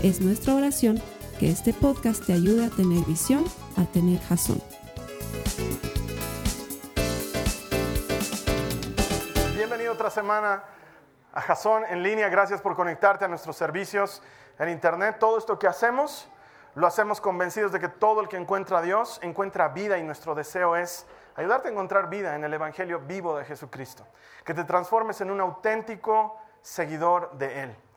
Es nuestra oración que este podcast te ayude a tener visión, a tener jazón. Bienvenido otra semana a Jazón en línea. Gracias por conectarte a nuestros servicios en Internet. Todo esto que hacemos, lo hacemos convencidos de que todo el que encuentra a Dios encuentra vida y nuestro deseo es ayudarte a encontrar vida en el Evangelio vivo de Jesucristo. Que te transformes en un auténtico seguidor de Él.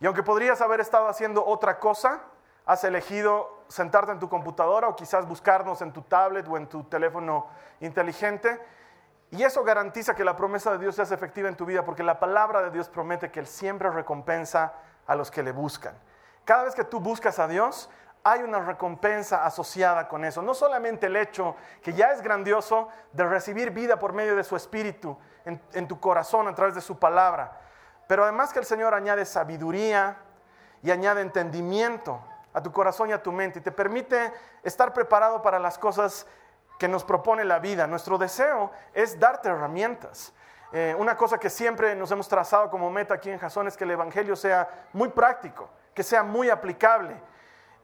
Y aunque podrías haber estado haciendo otra cosa, has elegido sentarte en tu computadora o quizás buscarnos en tu tablet o en tu teléfono inteligente. Y eso garantiza que la promesa de Dios se hace efectiva en tu vida porque la palabra de Dios promete que Él siempre recompensa a los que le buscan. Cada vez que tú buscas a Dios, hay una recompensa asociada con eso. No solamente el hecho, que ya es grandioso, de recibir vida por medio de su espíritu en tu corazón a través de su palabra, pero además que el Señor añade sabiduría y añade entendimiento a tu corazón y a tu mente y te permite estar preparado para las cosas que nos propone la vida. Nuestro deseo es darte herramientas. Eh, una cosa que siempre nos hemos trazado como meta aquí en Jason es que el Evangelio sea muy práctico, que sea muy aplicable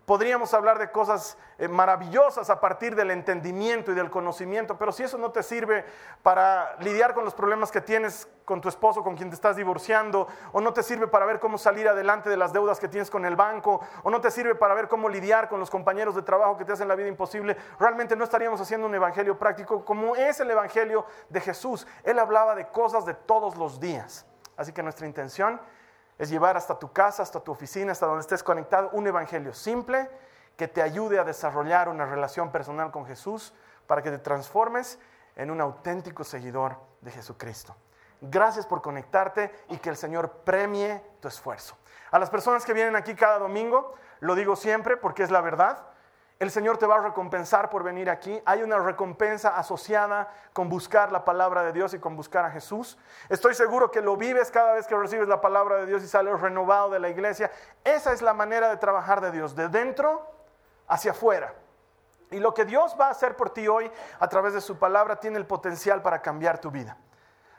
Podríamos hablar de cosas eh, maravillosas a partir del entendimiento y del conocimiento, pero si eso no te sirve para lidiar con los problemas que tienes con tu esposo, con quien te estás divorciando, o no te sirve para ver cómo salir adelante de las deudas que tienes con el banco, o no te sirve para ver cómo lidiar con los compañeros de trabajo que te hacen la vida imposible, realmente no estaríamos haciendo un evangelio práctico como es el evangelio de Jesús. Él hablaba de cosas de todos los días. Así que nuestra intención es llevar hasta tu casa, hasta tu oficina, hasta donde estés conectado, un evangelio simple que te ayude a desarrollar una relación personal con Jesús para que te transformes en un auténtico seguidor de Jesucristo. Gracias por conectarte y que el Señor premie tu esfuerzo. A las personas que vienen aquí cada domingo, lo digo siempre porque es la verdad, el Señor te va a recompensar por venir aquí. Hay una recompensa asociada con buscar la palabra de Dios y con buscar a Jesús. Estoy seguro que lo vives cada vez que recibes la palabra de Dios y sales renovado de la iglesia. Esa es la manera de trabajar de Dios, de dentro hacia afuera. Y lo que Dios va a hacer por ti hoy a través de su palabra tiene el potencial para cambiar tu vida.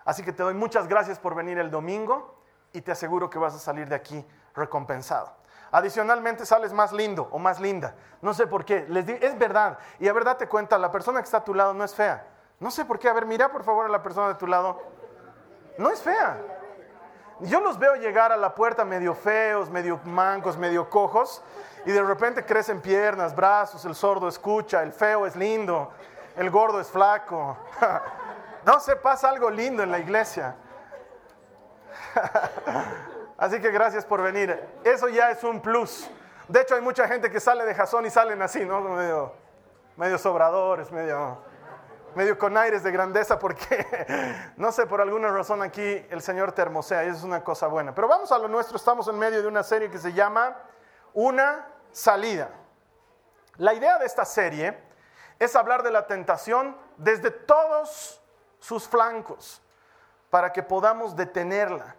Así que te doy muchas gracias por venir el domingo y te aseguro que vas a salir de aquí recompensado. Adicionalmente sales más lindo o más linda. No sé por qué. Les es verdad. Y a verdad te cuenta, la persona que está a tu lado no es fea. No sé por qué. A ver, mira por favor a la persona de tu lado. No es fea. Yo los veo llegar a la puerta medio feos, medio mancos, medio cojos. Y de repente crecen piernas, brazos, el sordo escucha, el feo es lindo, el gordo es flaco. No sé, pasa algo lindo en la iglesia. Así que gracias por venir. Eso ya es un plus. De hecho, hay mucha gente que sale de jazón y salen así, ¿no? Medio, sobradores, medio, con aires de grandeza, porque no sé, por alguna razón aquí el Señor te hermosea eso es una cosa buena. Pero vamos a lo nuestro, estamos en medio de una serie que se llama Una salida. La idea de esta serie es hablar de la tentación desde todos sus flancos, para que podamos detenerla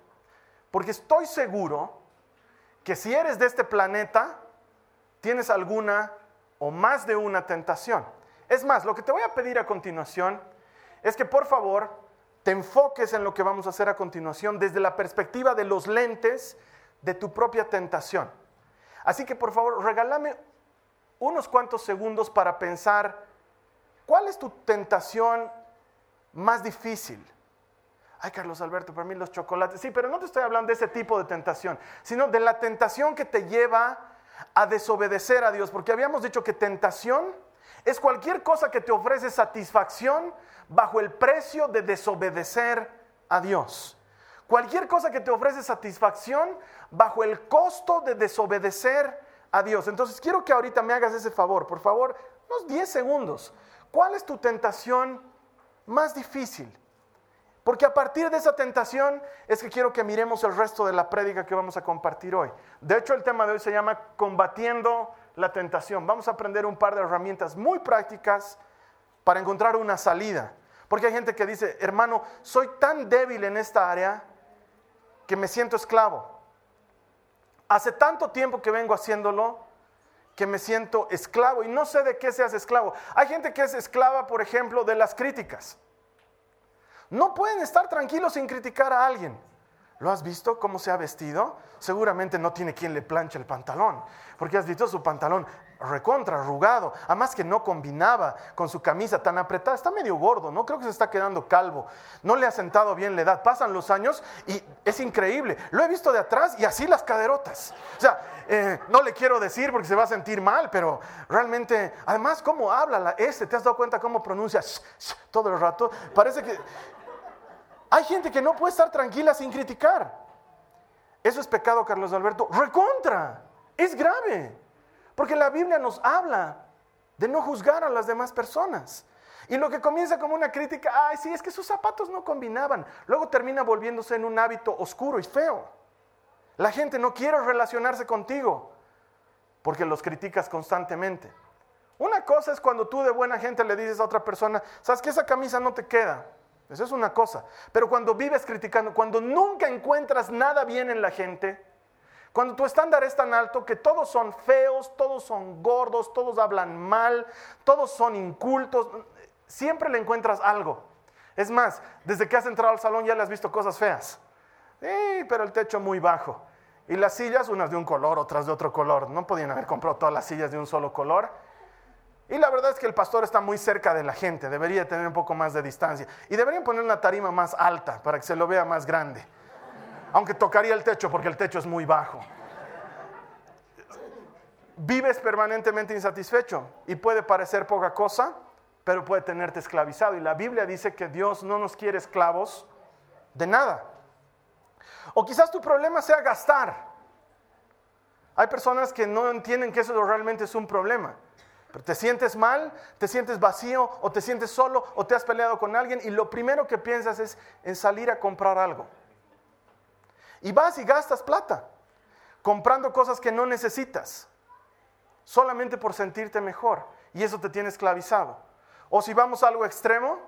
porque estoy seguro que si eres de este planeta, tienes alguna o más de una tentación. Es más, lo que te voy a pedir a continuación es que por favor te enfoques en lo que vamos a hacer a continuación desde la perspectiva de los lentes de tu propia tentación. Así que por favor, regálame unos cuantos segundos para pensar cuál es tu tentación más difícil ay Carlos Alberto, para mí los chocolates, sí, pero no te estoy hablando de ese tipo de tentación, sino de la tentación que te lleva a desobedecer a Dios, porque habíamos dicho que tentación es cualquier cosa que te ofrece satisfacción bajo el precio de desobedecer a Dios. Cualquier cosa que te ofrece satisfacción bajo el costo de desobedecer a Dios. Entonces quiero que ahorita me hagas ese favor, por favor, unos 10 segundos. ¿Cuál es tu tentación más difícil? Porque a partir de esa tentación es que quiero que miremos el resto de la prédica que vamos a compartir hoy. De hecho, el tema de hoy se llama Combatiendo la tentación. Vamos a aprender un par de herramientas muy prácticas para encontrar una salida. Porque hay gente que dice, hermano, soy tan débil en esta área que me siento esclavo. Hace tanto tiempo que vengo haciéndolo que me siento esclavo y no sé de qué seas esclavo. Hay gente que es esclava, por ejemplo, de las críticas. No pueden estar tranquilos sin criticar a alguien. ¿Lo has visto cómo se ha vestido? Seguramente no tiene quien le planche el pantalón, porque has visto su pantalón recontra, arrugado, además que no combinaba con su camisa tan apretada, está medio gordo, no creo que se está quedando calvo, no le ha sentado bien la edad, pasan los años y es increíble, lo he visto de atrás y así las caderotas, o sea, eh, no le quiero decir porque se va a sentir mal, pero realmente, además cómo habla la S, ¿te has dado cuenta cómo pronuncia todo el rato? Parece que hay gente que no puede estar tranquila sin criticar. Eso es pecado, Carlos Alberto. Recontra. Es grave. Porque la Biblia nos habla de no juzgar a las demás personas. Y lo que comienza como una crítica, ay, sí, es que sus zapatos no combinaban. Luego termina volviéndose en un hábito oscuro y feo. La gente no quiere relacionarse contigo porque los criticas constantemente. Una cosa es cuando tú de buena gente le dices a otra persona, sabes que esa camisa no te queda. Eso es una cosa. Pero cuando vives criticando, cuando nunca encuentras nada bien en la gente, cuando tu estándar es tan alto que todos son feos, todos son gordos, todos hablan mal, todos son incultos, siempre le encuentras algo. Es más, desde que has entrado al salón ya le has visto cosas feas. Sí, pero el techo muy bajo. Y las sillas, unas de un color, otras de otro color. No podían haber comprado todas las sillas de un solo color. Y la verdad es que el pastor está muy cerca de la gente, debería tener un poco más de distancia. Y deberían poner una tarima más alta para que se lo vea más grande. Aunque tocaría el techo porque el techo es muy bajo. Vives permanentemente insatisfecho y puede parecer poca cosa, pero puede tenerte esclavizado. Y la Biblia dice que Dios no nos quiere esclavos de nada. O quizás tu problema sea gastar. Hay personas que no entienden que eso realmente es un problema. Pero te sientes mal, te sientes vacío o te sientes solo o te has peleado con alguien y lo primero que piensas es en salir a comprar algo. Y vas y gastas plata comprando cosas que no necesitas solamente por sentirte mejor y eso te tiene esclavizado. O si vamos a algo extremo,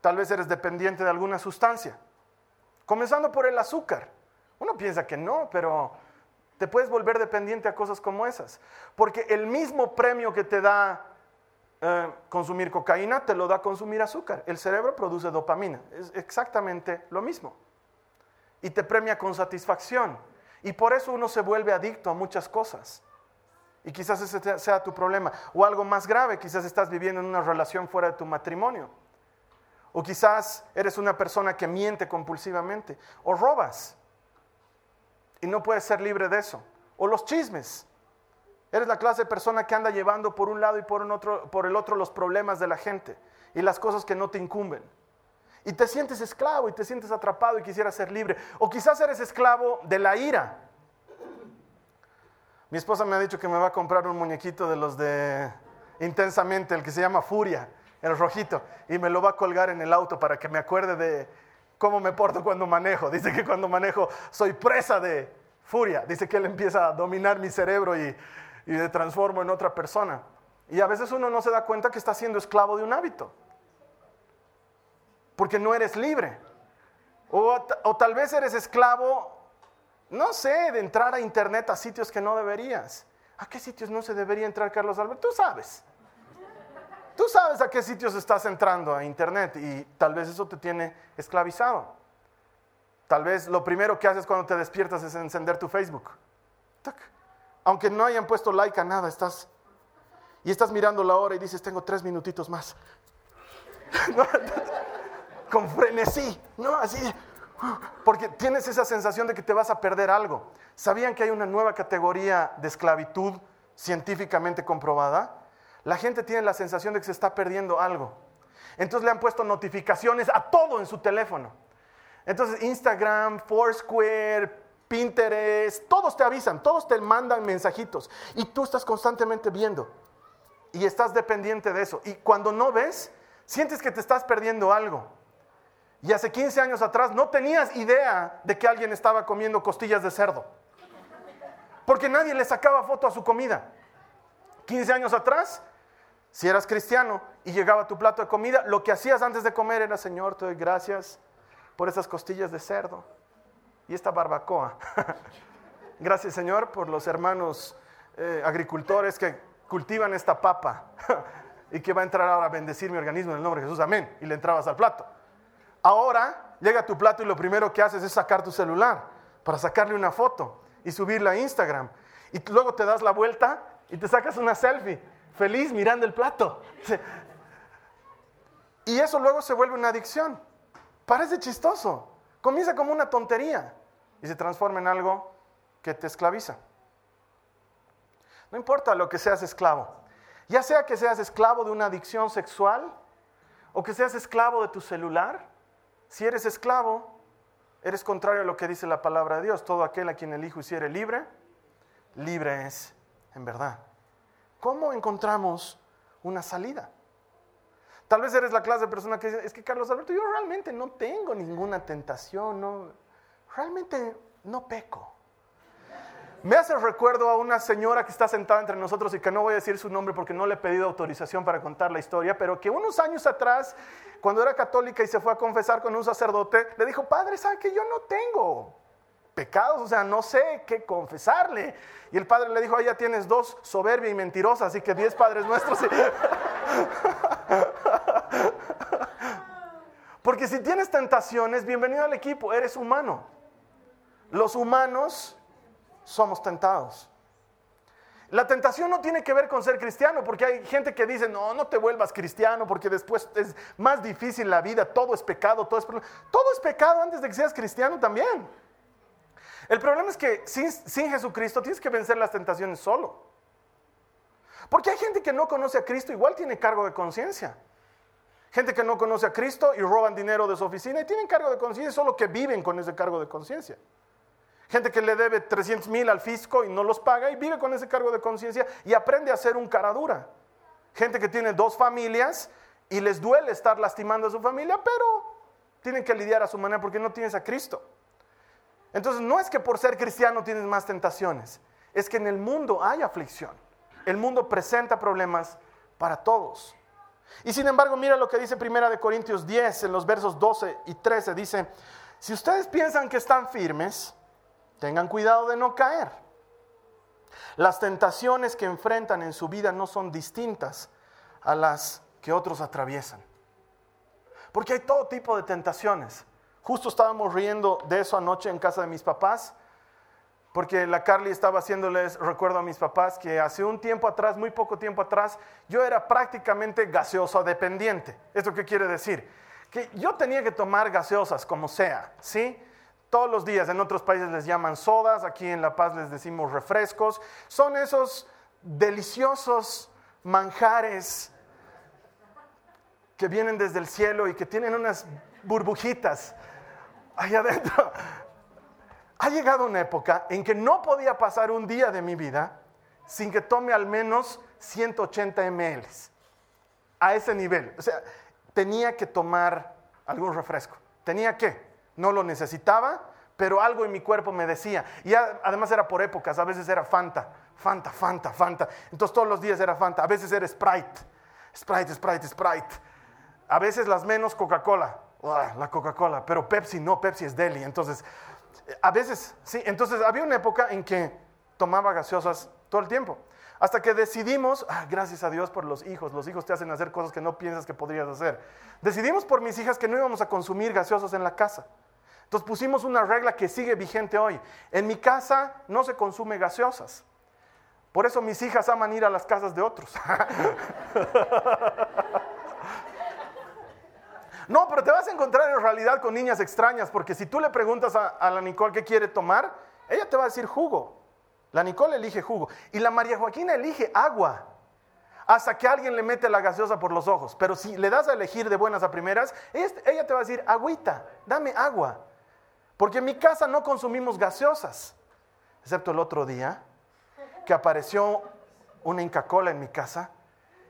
tal vez eres dependiente de alguna sustancia. Comenzando por el azúcar. Uno piensa que no, pero te puedes volver dependiente a cosas como esas. Porque el mismo premio que te da eh, consumir cocaína, te lo da consumir azúcar. El cerebro produce dopamina. Es exactamente lo mismo. Y te premia con satisfacción. Y por eso uno se vuelve adicto a muchas cosas. Y quizás ese sea tu problema. O algo más grave, quizás estás viviendo en una relación fuera de tu matrimonio. O quizás eres una persona que miente compulsivamente. O robas y no puedes ser libre de eso. O los chismes. Eres la clase de persona que anda llevando por un lado y por, otro, el otro los problemas de la gente y las cosas que no te incumben. Y te sientes esclavo y te sientes atrapado y quisieras ser libre. O quizás eres esclavo de la ira. Mi esposa me ha dicho que me va a comprar un muñequito de los de intensamente, el que se llama Furia, el rojito, y me lo va a colgar en el auto para que me acuerde de cómo me porto cuando manejo. Dice que cuando manejo soy presa de furia. Dice que él empieza a dominar mi cerebro y, y me transformo en otra persona. Y a veces uno no se da cuenta que está siendo esclavo de un hábito. Porque no eres libre. O, o tal vez eres esclavo, no sé, de entrar a internet a sitios que no deberías. ¿A qué sitios no se debería entrar, Carlos Alberto? Tú sabes. Tú sabes a qué sitios estás entrando a internet y tal vez eso te tiene esclavizado. Tal vez lo primero que haces cuando te despiertas es encender tu Facebook. Aunque no hayan puesto like a nada, estás y estás mirando la hora y dices, tengo tres minutitos más. Con frenesí, ¿no? Así, porque tienes esa sensación de que te vas a perder algo. ¿Sabían que hay una nueva categoría de esclavitud científicamente comprobada? la gente tiene la sensación de que se está perdiendo algo. Entonces le han puesto notificaciones a todo en su teléfono. Entonces Instagram, Foursquare, Pinterest, todos te avisan, todos te mandan mensajitos y tú estás constantemente viendo y estás dependiente de eso. Y cuando no ves, sientes que te estás perdiendo algo. Y hace 15 años atrás no tenías idea de que alguien estaba comiendo costillas de cerdo. Porque nadie le sacaba foto a su comida. 15 años atrás, si eras cristiano y llegaba tu plato de comida, lo que hacías antes de comer era, Señor, te doy gracias por esas costillas de cerdo y esta barbacoa. gracias, Señor, por los hermanos eh, agricultores que cultivan esta papa y que va a entrar ahora a bendecir mi organismo en el nombre de Jesús. Amén. Y le entrabas al plato. Ahora llega tu plato y lo primero que haces es sacar tu celular para sacarle una foto y subirla a Instagram. Y luego te das la vuelta y te sacas una selfie, feliz mirando el plato. Y eso luego se vuelve una adicción. Parece chistoso. Comienza como una tontería y se transforma en algo que te esclaviza. No importa lo que seas esclavo. Ya sea que seas esclavo de una adicción sexual o que seas esclavo de tu celular si eres esclavo, eres contrario a lo que dice la palabra de Dios. Todo aquel a quien el Hijo hiciere libre, libre es en verdad. ¿Cómo encontramos una salida? Tal vez eres la clase de persona que dice, es que Carlos Alberto, yo realmente no tengo ninguna tentación, no, realmente no peco. Me hace recuerdo a una señora que está sentada entre nosotros y que no voy a decir su nombre porque no le he pedido autorización para contar la historia, pero que unos años atrás, cuando era católica y se fue a confesar con un sacerdote, le dijo, padre, ¿sabe que yo no tengo pecados? O sea, no sé qué confesarle. Y el padre le dijo, ahí ya tienes dos, soberbia y mentirosa, así que diez padres nuestros. porque si tienes tentaciones, bienvenido al equipo, eres humano. Los humanos somos tentados. La tentación no tiene que ver con ser cristiano, porque hay gente que dice, no, no te vuelvas cristiano, porque después es más difícil la vida, todo es pecado, todo es Todo es pecado antes de que seas cristiano también. El problema es que sin, sin Jesucristo tienes que vencer las tentaciones solo. Porque hay gente que no conoce a Cristo, igual tiene cargo de conciencia. Gente que no conoce a Cristo y roban dinero de su oficina y tienen cargo de conciencia, solo que viven con ese cargo de conciencia. Gente que le debe 300 mil al fisco y no los paga y vive con ese cargo de conciencia y aprende a ser un cara dura. Gente que tiene dos familias y les duele estar lastimando a su familia, pero tienen que lidiar a su manera porque no tienes a Cristo. Entonces no es que por ser cristiano tienes más tentaciones, es que en el mundo hay aflicción. El mundo presenta problemas para todos. Y sin embargo, mira lo que dice Primera de Corintios 10 en los versos 12 y 13 dice, si ustedes piensan que están firmes, Tengan cuidado de no caer. Las tentaciones que enfrentan en su vida no son distintas a las que otros atraviesan. Porque hay todo tipo de tentaciones. Justo estábamos riendo de eso anoche en casa de mis papás, porque la Carly estaba haciéndoles recuerdo a mis papás que hace un tiempo atrás, muy poco tiempo atrás, yo era prácticamente gaseoso dependiente. ¿Esto qué quiere decir? Que yo tenía que tomar gaseosas como sea, ¿sí? Todos los días. En otros países les llaman sodas, aquí en La Paz les decimos refrescos. Son esos deliciosos manjares que vienen desde el cielo y que tienen unas burbujitas ahí adentro. Ha llegado una época en que no podía pasar un día de mi vida sin que tome al menos 180 ml. A ese nivel. O sea, tenía que tomar algún refresco. Tenía que no lo necesitaba, pero algo en mi cuerpo me decía. Y además era por épocas, a veces era Fanta, Fanta, Fanta, Fanta. Entonces todos los días era Fanta, a veces era Sprite, Sprite, Sprite, Sprite. A veces las menos Coca-Cola, la Coca-Cola, pero Pepsi no, Pepsi es deli. Entonces, a veces, sí, entonces había una época en que tomaba gaseosas todo el tiempo. Hasta que decidimos, ah, gracias a Dios por los hijos, los hijos te hacen hacer cosas que no piensas que podrías hacer. Decidimos por mis hijas que no íbamos a consumir gaseosas en la casa. Entonces pusimos una regla que sigue vigente hoy. En mi casa no se consume gaseosas. Por eso mis hijas aman ir a las casas de otros. no, pero te vas a encontrar en realidad con niñas extrañas, porque si tú le preguntas a, a, la Nicole qué quiere tomar, ella te va a decir jugo. La Nicole elige jugo. Y la María Joaquina elige agua. Hasta que alguien le mete la gaseosa por los ojos. Pero si le das a elegir de buenas a primeras, ella te va a decir, agüita, dame agua. Porque en mi casa no consumimos gaseosas, excepto el otro día que apareció una Inca Cola en mi casa,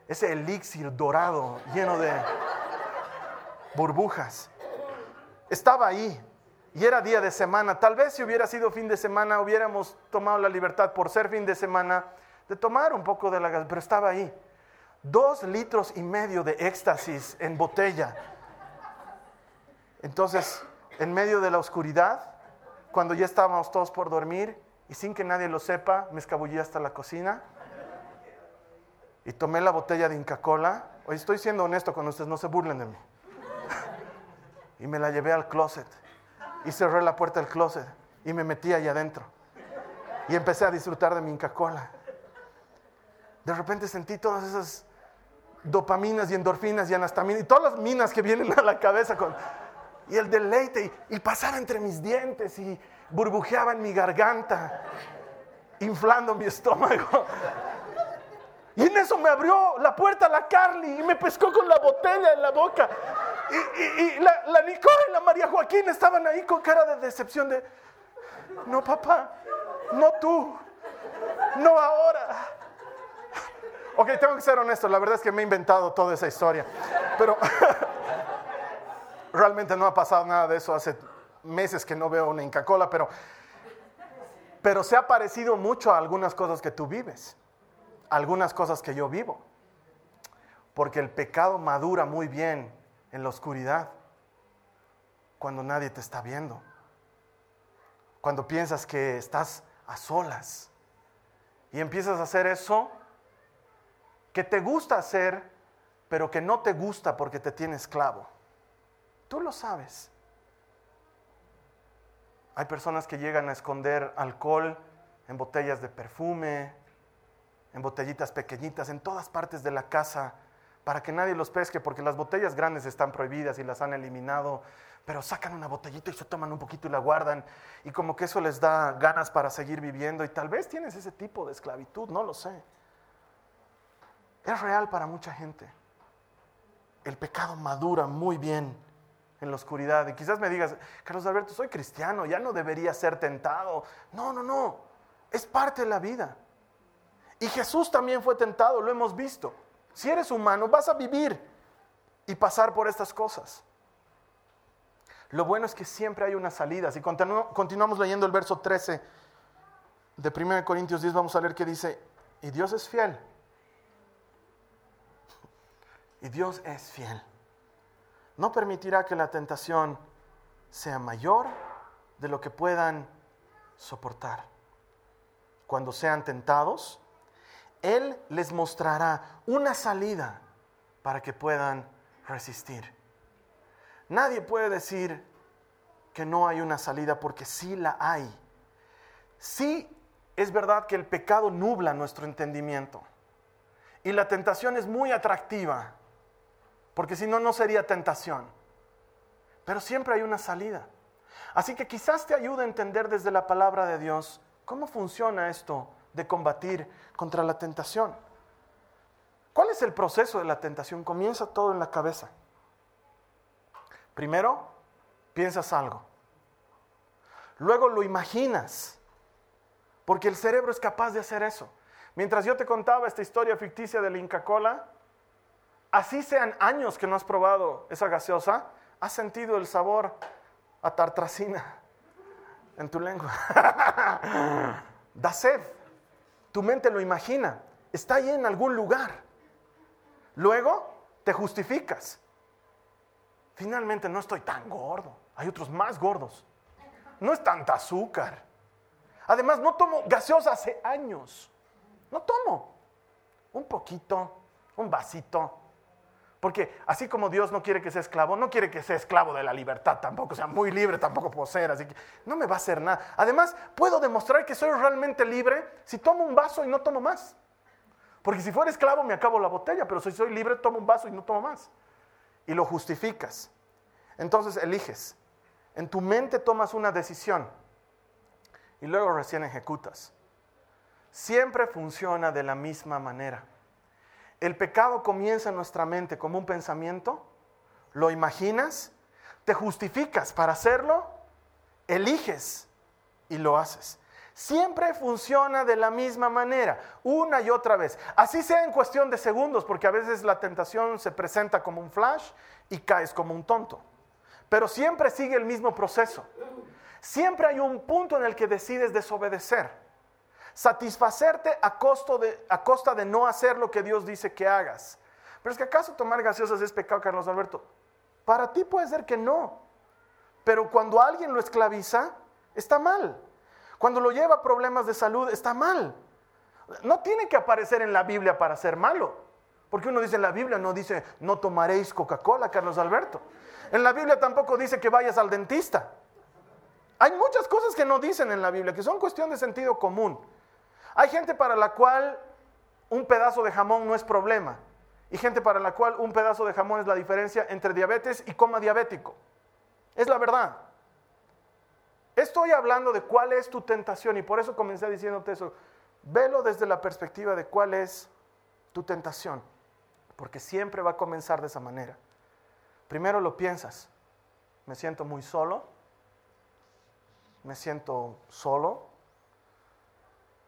ese elixir dorado lleno de burbujas. estaba ahí y era día de semana. Tal vez si hubiera sido fin de semana hubiéramos tomado la libertad por ser fin de semana de tomar un poco de la gas, pero estaba ahí. Dos litros y medio de éxtasis en botella. Entonces, en medio de la oscuridad, cuando ya estábamos todos por dormir y sin que nadie lo sepa, me escabullí hasta la cocina y tomé la botella de Inca Cola. Hoy estoy siendo honesto con ustedes, no se burlen de mí. y me la llevé al closet y cerré la puerta del closet y me metí ahí adentro. Y empecé a disfrutar de mi Inca Cola. De repente sentí todas esas dopaminas y endorfinas y anastaminas y todas las minas que vienen a la cabeza con y el deleite y, pasaba entre mis dientes y burbujeaba en mi garganta, inflando mi estómago. Y en eso me abrió la puerta la Carly y me pescó con la botella en la boca. Y, la, la Nicole y la María Joaquín estaban ahí con cara de decepción de, no papá, no tú, no ahora. Ok, tengo que ser honesto, la verdad es que me he inventado toda esa historia. Pero realmente no ha pasado nada de eso. Hace meses que no veo una Inca Cola, pero, pero se ha parecido mucho a algunas cosas que tú vives, algunas cosas que yo vivo. Porque el pecado madura muy bien en la oscuridad, cuando nadie te está viendo, cuando piensas que estás a solas y empiezas a hacer eso que te gusta hacer, pero que no te gusta porque te tiene esclavo. Tú lo sabes. Hay personas que llegan a esconder alcohol en botellas de perfume, en botellitas pequeñitas, en todas partes de la casa, para que nadie los pesque, porque las botellas grandes están prohibidas y las han eliminado, pero sacan una botellita y se toman un poquito y la guardan, y como que eso les da ganas para seguir viviendo, y tal vez tienes ese tipo de esclavitud, no lo sé. Es real para mucha gente. El pecado madura muy bien en la oscuridad. Y quizás me digas, Carlos Alberto, soy cristiano, ya no debería ser tentado. No, no, no, es parte de la vida. Y Jesús también fue tentado, lo hemos visto. Si eres humano, vas a vivir y pasar por estas cosas. Lo bueno es que siempre hay una salida. Si continuamos leyendo el verso 13 de 1 Corintios 10, vamos a leer que dice, y Dios es fiel. Y Dios es fiel no permitirá que la tentación sea mayor de lo que puedan soportar. Cuando sean tentados, Él les mostrará una salida para que puedan resistir. Nadie puede decir que no hay una salida porque sí la hay. Sí es verdad que el pecado nubla nuestro entendimiento y la tentación es muy atractiva porque si no, no sería tentación. Pero siempre hay una salida. Así que quizás te ayude a entender desde la palabra de Dios cómo funciona esto de combatir contra la tentación. ¿Cuál es el proceso de la tentación? Comienza todo en la cabeza. Primero, piensas algo. Luego lo imaginas, porque el cerebro es capaz de hacer eso. Mientras yo te contaba esta historia ficticia de Inca Cola, así sean años que no has probado esa gaseosa, has sentido el sabor a tartracina en tu lengua. da sed. Tu mente lo imagina. Está ahí en algún lugar. Luego te justificas. Finalmente no estoy tan gordo. Hay otros más gordos. No es tanta azúcar. Además, no tomo gaseosa hace años. No tomo. Un poquito, un vasito. Porque así como Dios no quiere que sea esclavo, no quiere que sea esclavo de la libertad tampoco, o sea, muy libre tampoco puedo ser, así que no me va a hacer nada. Además, puedo demostrar que soy realmente libre si tomo un vaso y no tomo más. Porque si fuera esclavo me acabo la botella, pero si soy libre tomo un vaso y no tomo más. Y lo justificas. Entonces eliges. En tu mente tomas una decisión y luego recién ejecutas. Siempre funciona de la misma manera. El pecado comienza en nuestra mente como un pensamiento, lo imaginas, te justificas para hacerlo, eliges y lo haces. Siempre funciona de la misma manera, una y otra vez. Así sea en cuestión de segundos, porque a veces la tentación se presenta como un flash y caes como un tonto. pero siempre sigue el mismo proceso. Siempre hay un punto en el que decides desobedecer, satisfacerte a, a costa de no hacer lo que Dios dice que hagas. Pero es que acaso tomar gaseosas es pecado, Carlos Alberto. Para ti puede ser que no, pero cuando alguien lo esclaviza, está mal. Cuando lo lleva a problemas de salud, está mal. No tiene que aparecer en la Biblia para ser malo. Porque uno dice en la Biblia, no dice, no tomaréis Coca-Cola, Carlos Alberto. En la Biblia tampoco dice que vayas al dentista. Hay muchas cosas que no dicen en la Biblia, que son cuestión de sentido común. Hay gente para la cual un pedazo de jamón no es problema. Y gente para la cual un pedazo de jamón es la diferencia entre diabetes y coma diabético. Es la verdad. Estoy hablando de cuál es tu tentación y por eso comencé diciéndote eso. Velo desde la perspectiva de cuál es tu tentación, porque siempre va a comenzar de esa manera. Primero lo piensas, me siento muy solo, me siento solo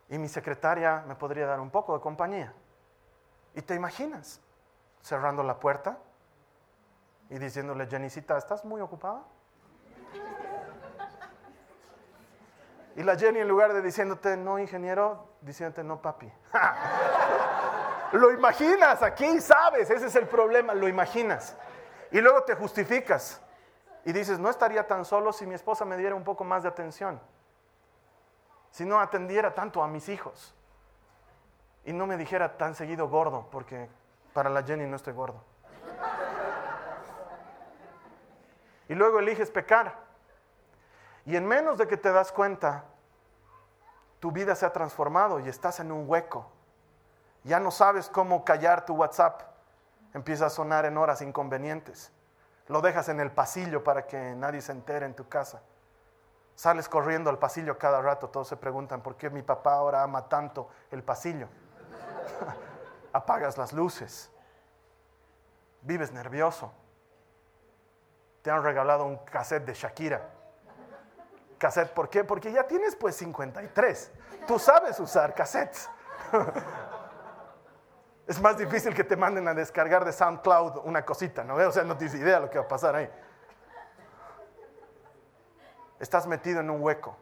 y mi secretaria me podría dar un poco de compañía. Y te imaginas cerrando la puerta y diciéndole, Jenicita, ¿estás muy ocupada? Y la Jenny en lugar de diciéndote, no, ingeniero, diciéndote, no, papi. lo imaginas aquí, sabes, ese es el problema, lo imaginas. Y luego te justificas y dices, no estaría tan solo si mi esposa me diera un poco más de atención, si no atendiera tanto a mis hijos y no me dijera tan seguido gordo, porque para la Jenny no estoy gordo. Y luego eliges pecar. Y en menos de que te das cuenta, tu vida se ha transformado y estás en un hueco. Ya no sabes cómo callar tu WhatsApp. Empieza a sonar en horas inconvenientes. Lo dejas en el pasillo para que nadie se entere en tu casa. Sales corriendo al pasillo cada rato. Todos se preguntan por qué mi papá ahora ama tanto el pasillo. Apagas las luces. Vives nervioso. Te han regalado un cassette de Shakira cassette. ¿Por qué? Porque ya tienes pues 53. Tú sabes usar cassettes. es más difícil que te manden a descargar de SoundCloud una cosita, ¿no? O sea, no tienes idea lo que va a pasar ahí. Estás metido en un hueco.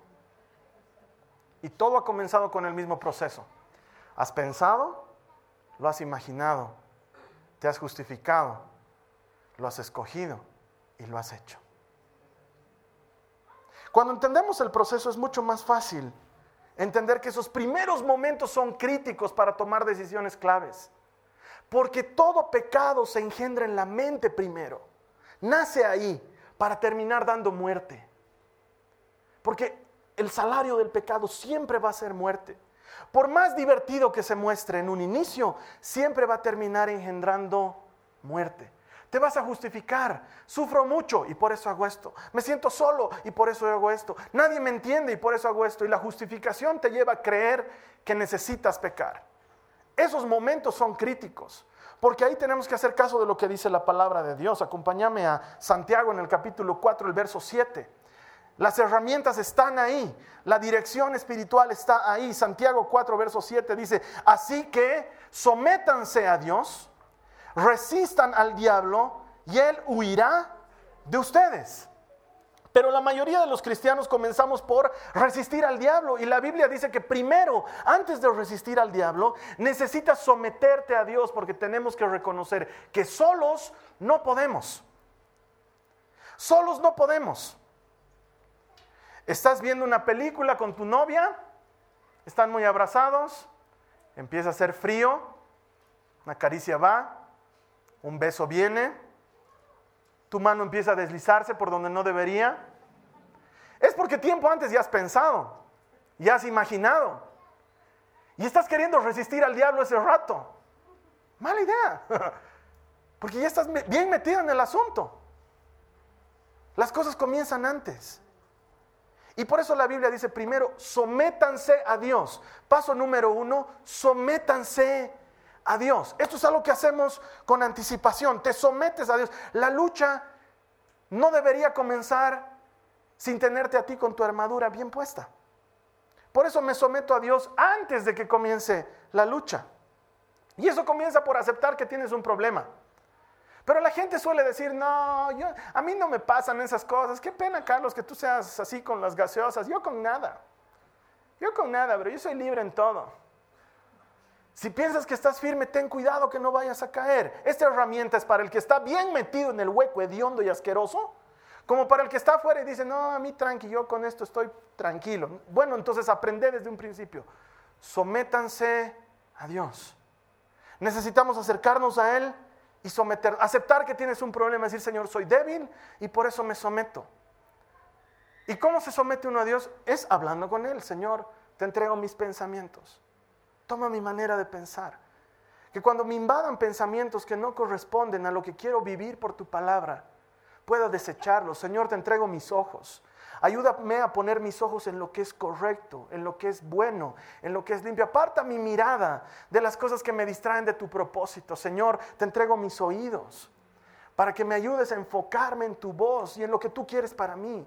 Y todo ha comenzado con el mismo proceso. Has pensado, lo has imaginado, te has justificado, lo has escogido y lo has hecho. Cuando entendemos el proceso es mucho más fácil entender que esos primeros momentos son críticos para tomar decisiones claves. Porque todo pecado se engendra en la mente primero. Nace ahí para terminar dando muerte. Porque el salario del pecado siempre va a ser muerte. Por más divertido que se muestre en un inicio, siempre va a terminar engendrando muerte. Te vas a justificar. Sufro mucho y por eso hago esto. Me siento solo y por eso hago esto. Nadie me entiende y por eso hago esto. Y la justificación te lleva a creer que necesitas pecar. Esos momentos son críticos. Porque ahí tenemos que hacer caso de lo que dice la palabra de Dios. Acompáñame a Santiago en el capítulo 4, el verso 7. Las herramientas están ahí, la dirección espiritual está ahí. Santiago 4, verso 7 dice, así que sométanse a Dios resistan al diablo y él huirá de ustedes. Pero la mayoría de los cristianos comenzamos por resistir al diablo y la Biblia dice que primero, antes de resistir al diablo, necesitas someterte a Dios porque tenemos que reconocer que solos no podemos. Solos no podemos. Estás viendo una película con tu novia, están muy abrazados, empieza a hacer frío, una caricia va, un beso viene, tu mano empieza a deslizarse por donde no debería. Es porque tiempo antes ya has pensado, ya has imaginado. Y estás queriendo resistir al diablo ese rato. Mala idea. Porque ya estás bien metido en el asunto. Las cosas comienzan antes. Y por eso la Biblia dice primero, sométanse a Dios. Paso número uno, sométanse a Dios. Esto es algo que hacemos con anticipación. Te sometes a Dios. La lucha no debería comenzar sin tenerte a ti con tu armadura bien puesta. Por eso me someto a Dios antes de que comience la lucha. Y eso comienza por aceptar que tienes un problema. Pero la gente suele decir, no, yo, a mí no me pasan esas cosas. Qué pena, Carlos, que tú seas así con las gaseosas. Yo con nada. Yo con nada, pero yo soy libre en todo. Si piensas que estás firme, ten cuidado que no vayas a caer. Esta herramienta es para el que está bien metido en el hueco hediondo y asqueroso, como para el que está afuera y dice, no, a mí tranqui, yo con esto estoy tranquilo. Bueno, entonces aprende desde un principio. Sométanse a Dios. Necesitamos acercarnos a Él y someter, aceptar que tienes un problema, decir, Señor, soy débil y por eso me someto. ¿Y cómo se somete uno a Dios? Es hablando con Él, Señor, te entrego mis pensamientos. Toma mi manera de pensar. Que cuando me invadan pensamientos que no corresponden a lo que quiero vivir por tu palabra, pueda desecharlos. Señor, te entrego mis ojos. Ayúdame a poner mis ojos en lo que es correcto, en lo que es bueno, en lo que es limpio. Aparta mi mirada de las cosas que me distraen de tu propósito. Señor, te entrego mis oídos para que me ayudes a enfocarme en tu voz y en lo que tú quieres para mí.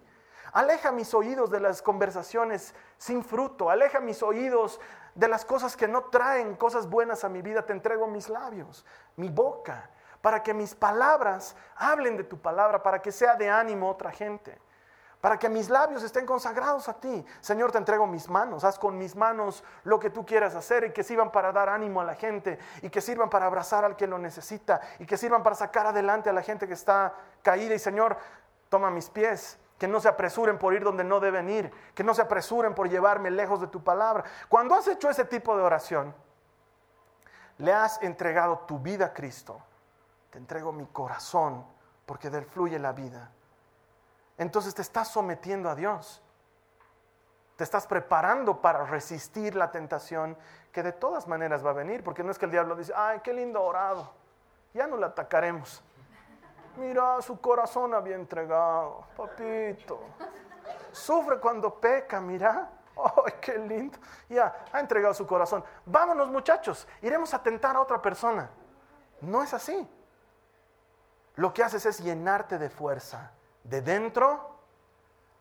Aleja mis oídos de las conversaciones sin fruto. Aleja mis oídos de las cosas que no traen cosas buenas a mi vida. Te entrego mis labios, mi boca, para que mis palabras hablen de tu palabra, para que sea de ánimo otra gente para que mis labios estén consagrados a ti. Señor, te entrego mis manos, haz con mis manos lo que tú quieras hacer y que sirvan para dar ánimo a la gente y que sirvan para abrazar al que lo necesita y que sirvan para sacar adelante a la gente que está caída. Y Señor, toma mis pies, que no se apresuren por ir donde no deben ir, que no se apresuren por llevarme lejos de tu palabra. Cuando has hecho ese tipo de oración, le has entregado tu vida a Cristo. Te entrego mi corazón porque de él fluye la vida entonces te estás sometiendo a Dios. Te estás preparando para resistir la tentación que de todas maneras va a venir, porque no es que el diablo dice, ay, qué lindo orado, ya no le atacaremos. Mira, su corazón había entregado, papito. Sufre cuando peca, mira. ¡Ay, qué lindo! Ya, ha entregado su corazón. Vámonos, muchachos, iremos a tentar a otra persona. No es así. Lo que haces es llenarte de fuerza de dentro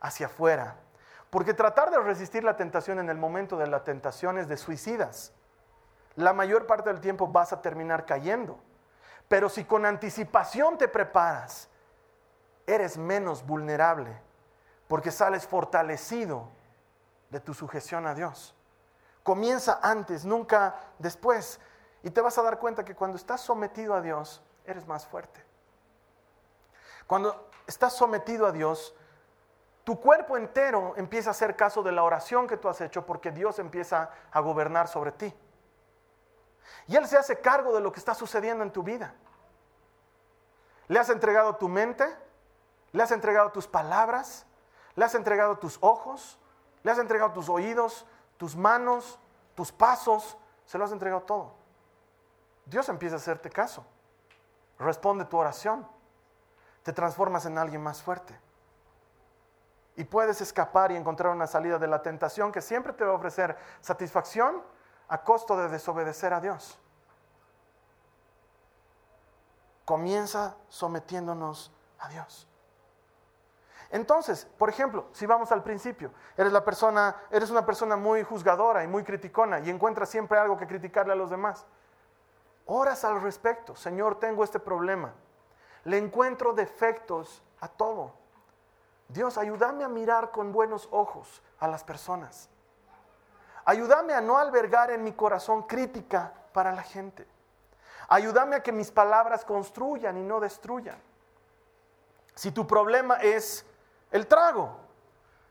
hacia afuera. Porque tratar de resistir la tentación en el momento de la tentación es de suicidas. La mayor parte del tiempo vas a terminar cayendo. Pero si con anticipación te preparas, eres menos vulnerable porque sales fortalecido de tu sujeción a Dios. Comienza antes, nunca después. Y te vas a dar cuenta que cuando estás sometido a Dios, eres más fuerte. Cuando estás sometido a Dios, tu cuerpo entero empieza a hacer caso de la oración que tú has hecho porque Dios empieza a gobernar sobre ti. Y Él se hace cargo de lo que está sucediendo en tu vida. Le has entregado tu mente, le has entregado tus palabras, le has entregado tus ojos, le has entregado tus oídos, tus manos, tus pasos, se lo has entregado todo. Dios empieza a hacerte caso. Responde tu oración te transformas en alguien más fuerte. Y puedes escapar y encontrar una salida de la tentación que siempre te va a ofrecer satisfacción a costo de desobedecer a Dios. Comienza sometiéndonos a Dios. Entonces, por ejemplo, si vamos al principio, eres la persona, eres una persona muy juzgadora y muy criticona y encuentras siempre algo que criticarle a los demás. Oras al respecto, Señor, tengo este problema. Le encuentro defectos a todo. Dios, ayúdame a mirar con buenos ojos a las personas. Ayúdame a no albergar en mi corazón crítica para la gente. Ayúdame a que mis palabras construyan y no destruyan. Si tu problema es el trago,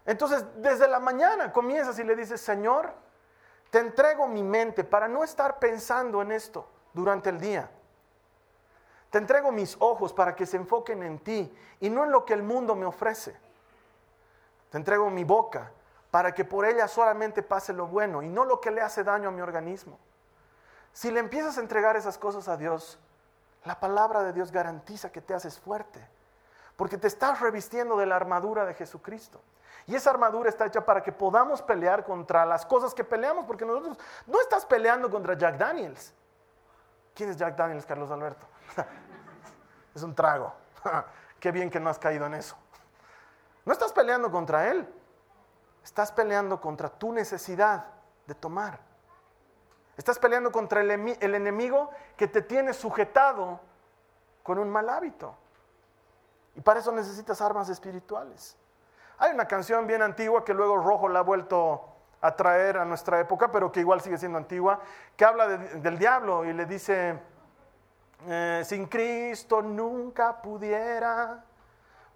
entonces desde la mañana comienzas y le dices, Señor, te entrego mi mente para no estar pensando en esto durante el día. Te entrego mis ojos para que se enfoquen en ti y no en lo que el mundo me ofrece. Te entrego mi boca para que por ella solamente pase lo bueno y no lo que le hace daño a mi organismo. Si le empiezas a entregar esas cosas a Dios, la palabra de Dios garantiza que te haces fuerte, porque te estás revistiendo de la armadura de Jesucristo. Y esa armadura está hecha para que podamos pelear contra las cosas que peleamos, porque nosotros no estás peleando contra Jack Daniels. ¿Quién es Jack Daniels, Carlos Alberto? es un trago. Qué bien que no has caído en eso. No estás peleando contra Él, estás peleando contra tu necesidad de tomar. Estás peleando contra el, enemigo que te tiene sujetado con un mal hábito. Y para eso necesitas armas espirituales. Hay una canción bien antigua que luego Rojo la ha vuelto a traer a nuestra época, pero que igual sigue siendo antigua, que habla del diablo y le dice, eh, sin Cristo nunca pudiera,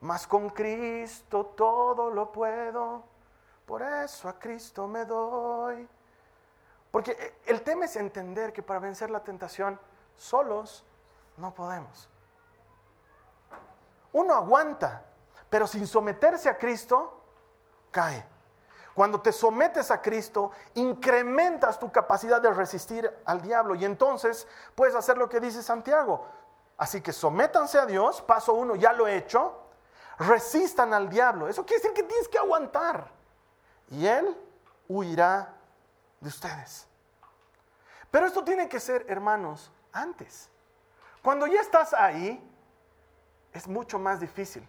mas con Cristo todo lo puedo, por eso a Cristo me doy. Porque eh, el tema es entender que para vencer la tentación solos no podemos. Uno aguanta, pero sin someterse a Cristo, cae. Cuando te sometes a Cristo, incrementas tu capacidad de resistir al diablo y entonces puedes hacer lo que dice Santiago. Así que sométanse a Dios, paso uno, ya lo he hecho, resistan al diablo. Eso quiere decir que tienes que aguantar y Él huirá de ustedes. Pero esto tiene que ser, hermanos, antes. Cuando ya estás ahí, es mucho más difícil.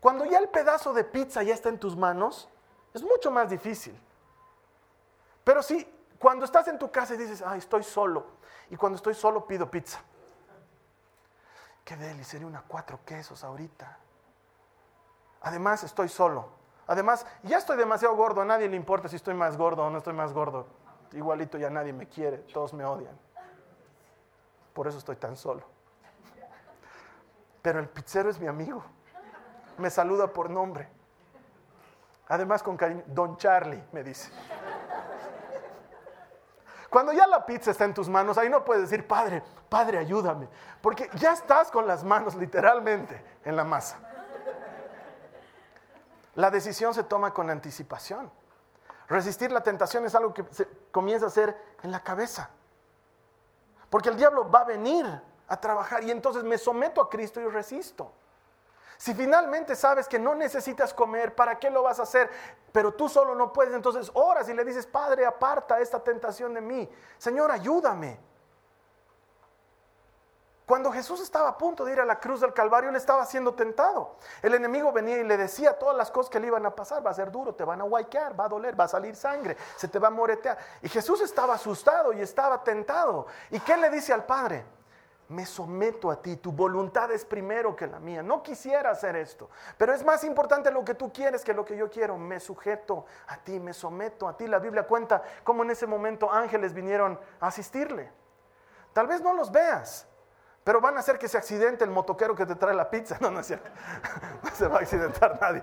Cuando ya el pedazo de pizza ya está en tus manos, es mucho más difícil. Pero sí, cuando estás en tu casa y dices, ay, estoy solo, y cuando estoy solo pido pizza. Qué deli, sería una cuatro quesos ahorita. Además, estoy solo. Además, ya estoy demasiado gordo, a nadie le importa si estoy más gordo o no estoy más gordo. Igualito ya nadie me quiere, todos me odian. Por eso estoy tan solo. Pero el pizzero es mi amigo. Me saluda por nombre. Además con cariño, Don Charlie, me dice. Cuando ya la pizza está en tus manos, ahí no puedes decir, Padre, Padre, ayúdame. Porque ya estás con las manos literalmente en la masa. La decisión se toma con anticipación. Resistir la tentación es algo que se comienza a hacer en la cabeza. Porque el diablo va a venir a trabajar y entonces me someto a Cristo y resisto. Si finalmente sabes que no necesitas comer, ¿para qué lo vas a hacer? Pero tú solo no puedes, entonces oras y le dices, Padre, aparta esta tentación de mí. Señor, ayúdame. Cuando Jesús estaba a punto de ir a la cruz del Calvario, él estaba siendo tentado. El enemigo venía y le decía todas las cosas que le iban a pasar. Va a ser duro, te van a guayquear, va a doler, va a salir sangre, se te va a moretear. Y Jesús estaba asustado y estaba tentado. ¿Y qué le dice al Padre? Me someto a ti, tu voluntad es primero que la mía. No quisiera hacer esto, pero es más importante lo que tú quieres que lo que yo quiero. Me sujeto a ti, me someto a ti. La Biblia cuenta cómo en ese momento ángeles vinieron a asistirle. Tal vez no los veas, pero van a hacer que se accidente el motoquero que te trae la pizza. No, no es cierto. No se va a accidentar nadie.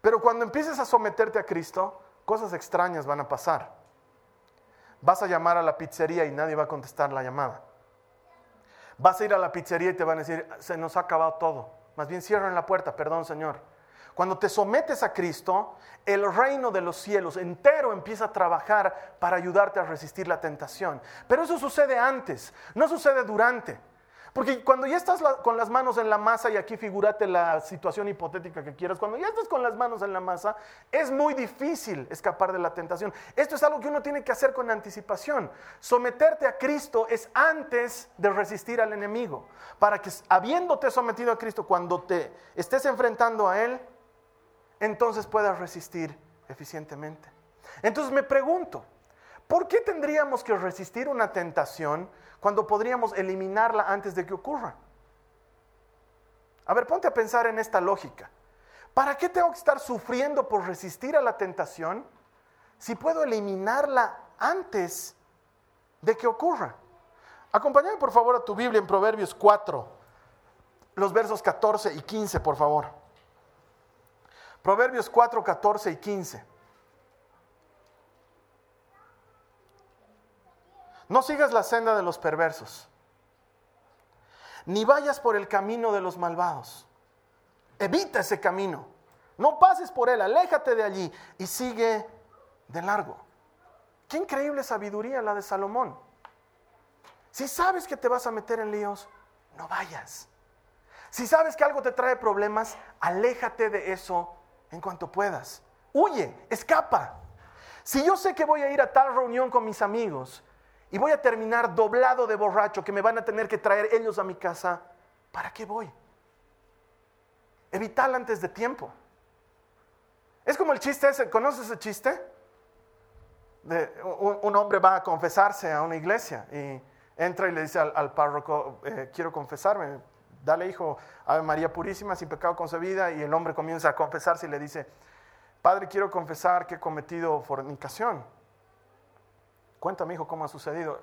Pero cuando empieces a someterte a Cristo, cosas extrañas van a pasar. Vas a llamar a la pizzería y nadie va a contestar la llamada. Vas a ir a la pizzería y te van a decir, se nos ha acabado todo. Más bien cierren la puerta, perdón Señor. Cuando te sometes a Cristo, el reino de los cielos entero empieza a trabajar para ayudarte a resistir la tentación. Pero eso sucede antes, no sucede durante. Porque cuando ya estás con las manos en la masa, y aquí figúrate la situación hipotética que quieras, cuando ya estás con las manos en la masa, es muy difícil escapar de la tentación. Esto es algo que uno tiene que hacer con anticipación. Someterte a Cristo es antes de resistir al enemigo, para que habiéndote sometido a Cristo, cuando te estés enfrentando a Él, entonces puedas resistir eficientemente. Entonces me pregunto, ¿por qué tendríamos que resistir una tentación? Cuando podríamos eliminarla antes de que ocurra. A ver, ponte a pensar en esta lógica. ¿Para qué tengo que estar sufriendo por resistir a la tentación si puedo eliminarla antes de que ocurra? Acompáñame por favor a tu Biblia en Proverbios 4, los versos 14 y 15, por favor. Proverbios 4, 14 y 15. No sigas la senda de los perversos, ni vayas por el camino de los malvados. Evita ese camino. No pases por él, aléjate de allí y sigue de largo. Qué increíble sabiduría la de Salomón. Si sabes que te vas a meter en líos, no vayas. Si sabes que algo te trae problemas, aléjate de eso en cuanto puedas. Huye, escapa. Si yo sé que voy a ir a tal reunión con mis amigos y voy a terminar doblado de borracho que me van a tener que traer ellos a mi casa, ¿para qué voy? Evitarla antes de tiempo. Es como el chiste ese, ¿conoces ese chiste? Un, hombre va a confesarse a una iglesia y entra y le dice al, párroco, eh, quiero confesarme, dale hijo, Ave María Purísima, sin pecado concebida, y el hombre comienza a confesarse y le dice, Padre, quiero confesar que he cometido fornicación. Cuéntame, hijo, cómo ha sucedido.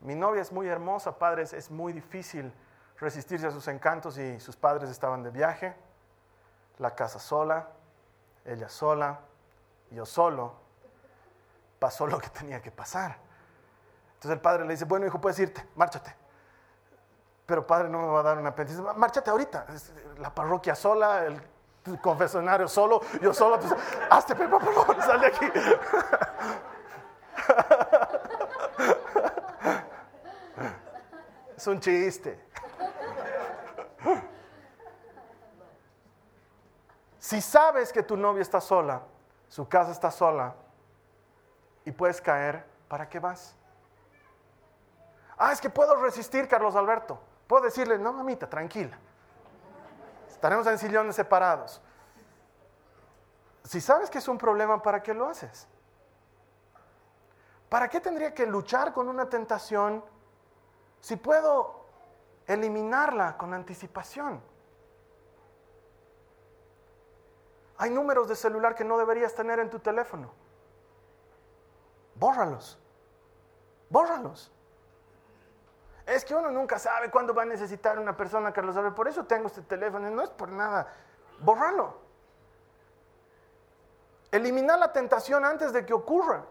Mi novia es muy hermosa, padre, es muy difícil resistirse a sus encantos y sus padres estaban de viaje, la casa sola, ella sola, yo solo, pasó lo que tenía que pasar. Entonces el padre le dice, bueno hijo, puedes irte, márchate. Pero padre no me va a dar una penitencia, márchate ahorita. La parroquia sola, el confesionario solo, yo solo, pues, hazte, por favor, sal de aquí. Un chiste. Si sabes que tu novia está sola, su casa está sola y puedes caer, ¿para qué vas? Ah, es que puedo resistir, Carlos Alberto. Puedo decirle, no, mamita, tranquila. Estaremos en sillones separados. Si sabes que es un problema, ¿para qué lo haces? ¿Para qué tendría que luchar con una tentación si puedo eliminarla con anticipación? Hay números de celular que no deberías tener en tu teléfono. Bórralos. Bórralos. Es que uno nunca sabe cuándo va a necesitar una persona que lo sabe. Por eso tengo este teléfono. No es por nada. Bórralo. Eliminar la tentación antes de que ocurra.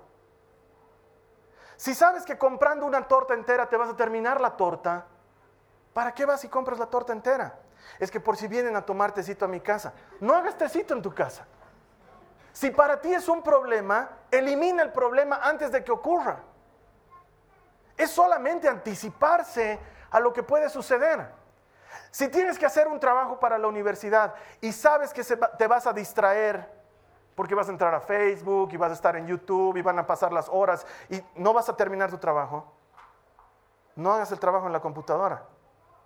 Si sabes que comprando una torta entera te vas a terminar la torta, ¿para qué vas y compras la torta entera? es que por si vienen a tomar tecito a mi casa, no hagas tecito en tu casa. Si para ti es un problema, elimina el problema antes de que ocurra. Es solamente anticiparse a lo que puede suceder. Si tienes que hacer un trabajo para la universidad y sabes que te vas a distraer porque vas a entrar a Facebook y vas a estar en YouTube y van a pasar las horas y no vas a terminar tu trabajo, no hagas el trabajo en la computadora.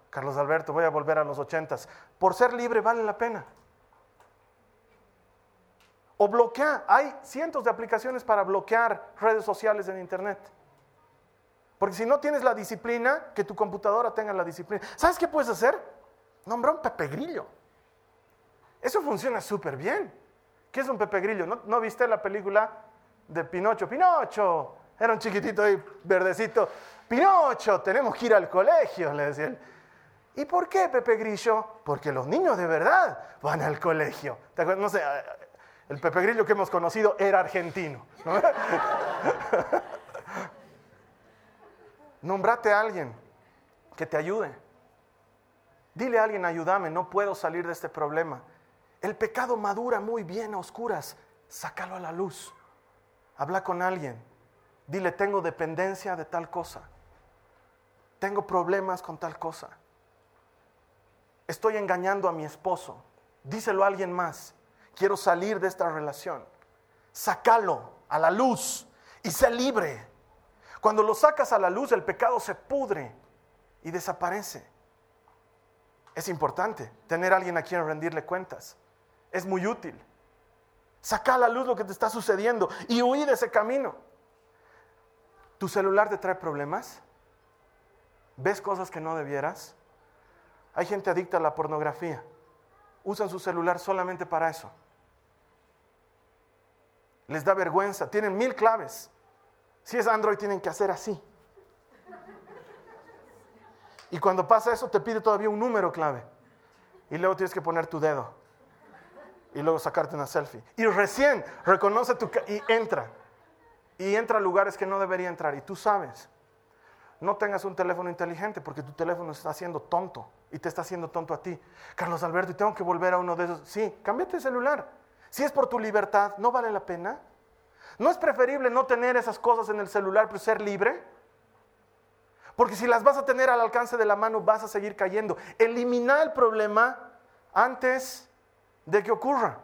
Carlos Alberto, voy a volver a los ochentas. Por ser libre vale la pena. O bloquea. Hay cientos de aplicaciones para bloquear redes sociales en Internet. Porque si no tienes la disciplina, que tu computadora tenga la disciplina. ¿Sabes qué puedes hacer? Nombrar un Pepe Grillo. Eso funciona súper bien. ¿Qué es un Pepe Grillo? ¿No, ¿No, viste la película de Pinocho? Pinocho. Era un chiquitito ahí, verdecito. Pinocho, tenemos que ir al colegio, le decía él. ¿Y por qué Pepe Grillo? Porque los niños de verdad van al colegio. No sé, el Pepe Grillo que hemos conocido era argentino. Nombrate a alguien que te ayude. Dile a alguien, ayúdame, no puedo salir de este problema. El pecado madura muy bien a oscuras. Sácalo a la luz. Habla con alguien. Dile, tengo dependencia de tal cosa. Tengo problemas con tal cosa estoy engañando a mi esposo. Díselo a alguien más. Quiero salir de esta relación. Sácalo a la luz y sé libre. Cuando lo sacas a la luz, el pecado se pudre y desaparece. Es importante tener a alguien a quien rendirle cuentas. Es muy útil. Saca a la luz lo que te está sucediendo y huir de ese camino. ¿Tu celular te trae problemas? ¿Ves cosas que no debieras? Hay gente adicta a la pornografía. Usan su celular solamente para eso. Les da vergüenza. Tienen mil claves. Si es Android tienen que hacer así. Y cuando pasa eso te pide todavía un número clave. Y luego tienes que poner tu dedo. Y luego sacarte una selfie. Y recién reconoce tu... y entra. Y entra a lugares que no debería entrar. Y tú sabes no tengas un teléfono inteligente porque tu teléfono está haciendo tonto y te está haciendo tonto a ti. Carlos Alberto, y tengo que volver a uno de esos. Sí, cámbiate de celular. Si es por tu libertad, ¿no vale la pena? ¿No es preferible no tener esas cosas en el celular, pero ser libre? Porque si las vas a tener al alcance de la mano, vas a seguir cayendo. Elimina el problema antes de que ocurra.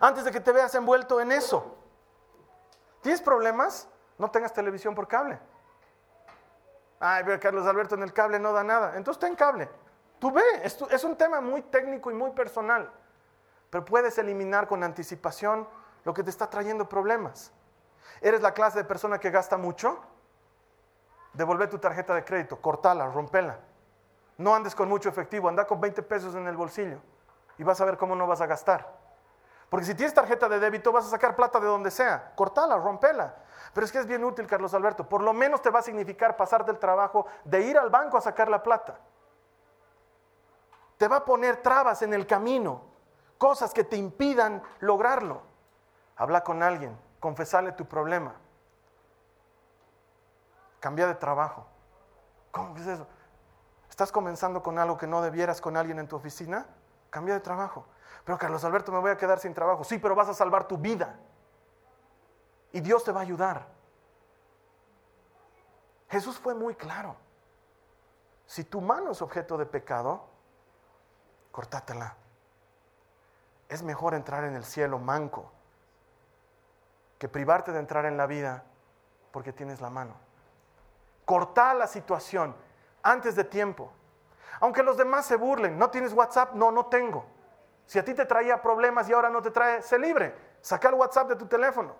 Antes de que te veas envuelto en eso. ¿Tienes problemas? No tengas televisión por cable. Ay, pero Carlos Alberto en el cable no da nada. Entonces ten cable. Tú ve, es, es un tema muy técnico y muy personal. Pero puedes eliminar con anticipación lo que te está trayendo problemas. ¿Eres la clase de persona que gasta mucho? devolver tu tarjeta de crédito, cortala, rompela. No andes con mucho efectivo, anda con 20 pesos en el bolsillo y vas a ver cómo no vas a gastar. Porque si tienes tarjeta de débito vas a sacar plata de donde sea, cortala, rompela. Pero es que es bien útil, Carlos Alberto. Por lo menos te va a significar pasar del trabajo de ir al banco a sacar la plata. Te va a poner trabas en el camino, cosas que te impidan lograrlo. Habla con alguien, confesale tu problema. Cambia de trabajo. ¿Cómo es eso? ¿Estás comenzando con algo que no debieras con alguien en tu oficina? Cambia de trabajo. Pero Carlos Alberto, me voy a quedar sin trabajo. Sí, pero vas a salvar tu vida. Y Dios te va a ayudar. Jesús fue muy claro. Si tu mano es objeto de pecado, cortátela. Es mejor entrar en el cielo manco que privarte de entrar en la vida porque tienes la mano. Corta la situación antes de tiempo. Aunque los demás se burlen, ¿no tienes WhatsApp? No, no tengo. Si a ti te traía problemas y ahora no te trae, sé libre. Saca el WhatsApp de tu teléfono.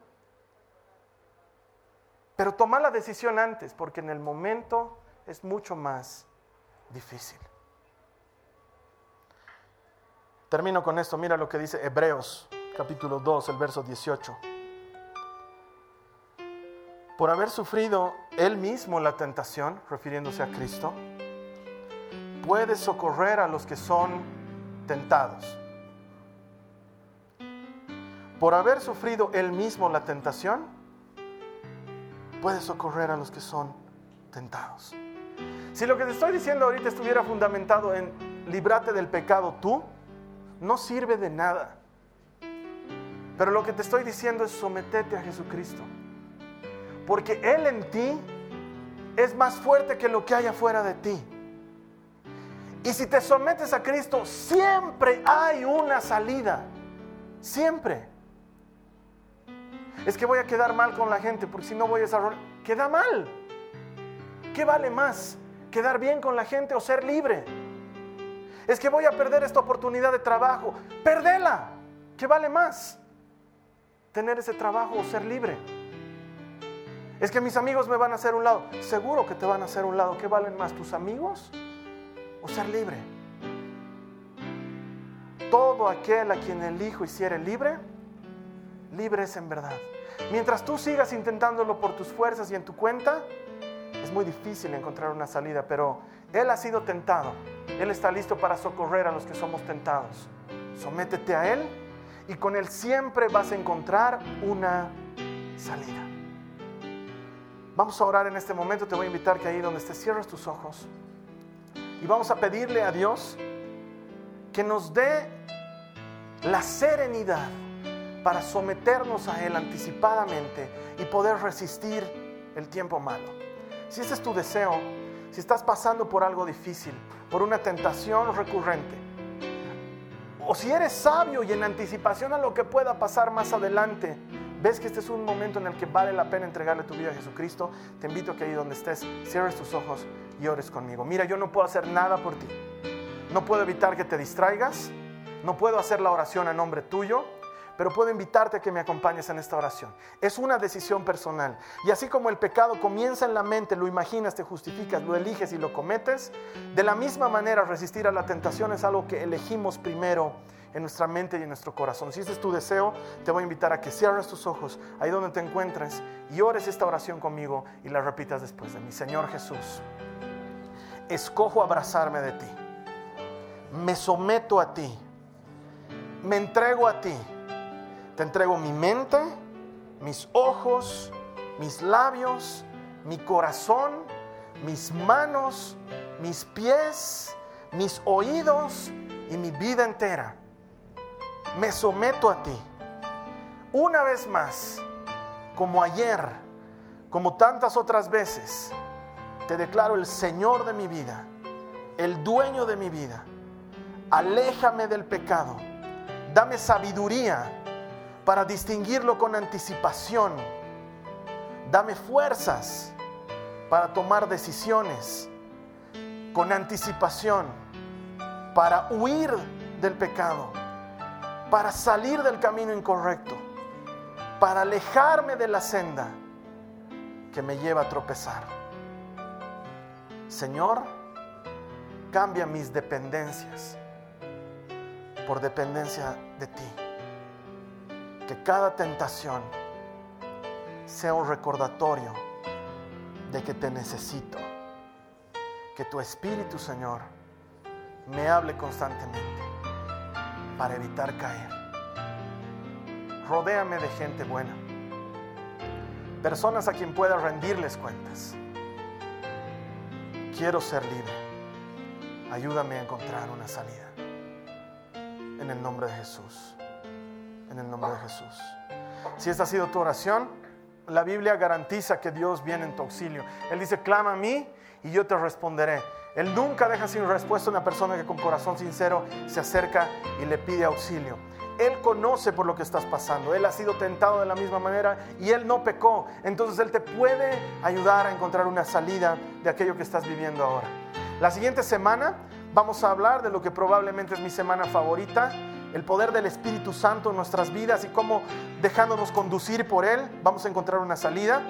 Pero toma la decisión antes, porque en el momento es mucho más difícil. Termino con esto, mira lo que dice Hebreos capítulo 2, el verso 18. Por haber sufrido él mismo la tentación, refiriéndose a Cristo, puede socorrer a los que son tentados. Por haber sufrido él mismo la tentación, puede socorrer a los que son tentados. Si lo que te estoy diciendo ahorita estuviera fundamentado en librate del pecado tú, no sirve de nada. Pero lo que te estoy diciendo es sometete a Jesucristo. Porque Él en ti es más fuerte que lo que hay afuera de ti. Y si te sometes a Cristo, siempre hay una salida. Siempre. Es que voy a quedar mal con la gente porque si no voy a desarrollar. Queda mal. ¿Qué vale más? ¿Quedar bien con la gente o ser libre? Es que voy a perder esta oportunidad de trabajo. Perdela. ¿Qué vale más? Tener ese trabajo o ser libre. Es que mis amigos me van a hacer un lado. Seguro que te van a hacer un lado. ¿Qué valen más, tus amigos o ser libre? Todo aquel a quien el Hijo hiciere libre, libre es en verdad. Mientras tú sigas intentándolo por tus fuerzas y en tu cuenta, es muy difícil encontrar una salida, pero Él ha sido tentado. Él está listo para socorrer a los que somos tentados. Sométete a Él y con Él siempre vas a encontrar una salida. Vamos a orar en este momento. Te voy a invitar que ahí donde estés cierres tus ojos y vamos a pedirle a Dios que nos dé la serenidad para someternos a Él anticipadamente y poder resistir el tiempo malo. Si ese es tu deseo, si estás pasando por algo difícil, por una tentación recurrente, o si eres sabio y en anticipación a lo que pueda pasar más adelante, ves que este es un momento en el que vale la pena entregarle tu vida a Jesucristo, te invito que ahí donde estés, cierres tus ojos y ores conmigo. Mira, yo no puedo hacer nada por ti. No puedo evitar que te distraigas. No puedo hacer la oración a nombre tuyo pero puedo invitarte a que me acompañes en esta oración. Es una decisión personal. Y así como el pecado comienza en la mente, lo imaginas, te justificas, lo eliges y lo cometes, de la misma manera resistir a la tentación es algo que elegimos primero en nuestra mente y en nuestro corazón. Si ese es tu deseo, te voy a invitar a que cierres tus ojos ahí donde te encuentres y ores esta oración conmigo y la repitas después de mí. Señor Jesús, escojo abrazarme de ti. Me someto a ti. Me entrego a ti te entrego mi mente, mis ojos, mis labios, mi corazón, mis manos, mis pies, mis oídos y mi vida entera. Me someto a ti. Una vez más, como ayer, como tantas otras veces, te declaro el Señor de mi vida, el dueño de mi vida. Aléjame del pecado. Dame sabiduría para distinguirlo con anticipación. Dame fuerzas para tomar decisiones con anticipación, para huir del pecado, para salir del camino incorrecto, para alejarme de la senda que me lleva a tropezar. Señor, cambia mis dependencias por dependencia de ti. Que cada tentación sea un recordatorio de que te necesito. Que tu Espíritu, Señor, me hable constantemente para evitar caer. Rodéame de gente buena. Personas a quien pueda rendirles cuentas. Quiero ser libre. Ayúdame a encontrar una salida. En el nombre de Jesús. En el nombre de Jesús. Si esta ha sido tu oración, la Biblia garantiza que Dios viene en tu auxilio. Él dice, clama a mí y yo te responderé. Él nunca deja sin respuesta a una persona que con corazón sincero se acerca y le pide auxilio. Él conoce por lo que estás pasando. Él ha sido tentado de la misma manera y Él no pecó. Entonces Él te puede ayudar a encontrar una salida de aquello que estás viviendo ahora. La siguiente semana vamos a hablar de lo que probablemente es mi semana favorita, el poder del Espíritu Santo en nuestras vidas y cómo dejándonos conducir por Él vamos a encontrar una salida.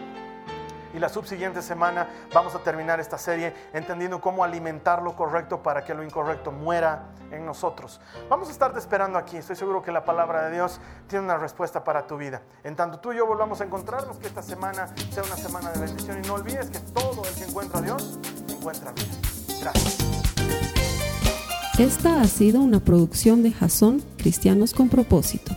Y la subsiguiente semana vamos a terminar esta serie entendiendo cómo alimentar lo correcto para que lo incorrecto muera en nosotros. Vamos a estarte esperando aquí. Estoy seguro que la palabra de Dios tiene una respuesta para tu vida. En tanto tú y yo volvamos a encontrarnos, que esta semana sea una semana de bendición. Y no olvides que todo el que encuentra a Dios encuentra vida. Gracias. Esta ha sido una producción de Jason Cristianos con Propósito.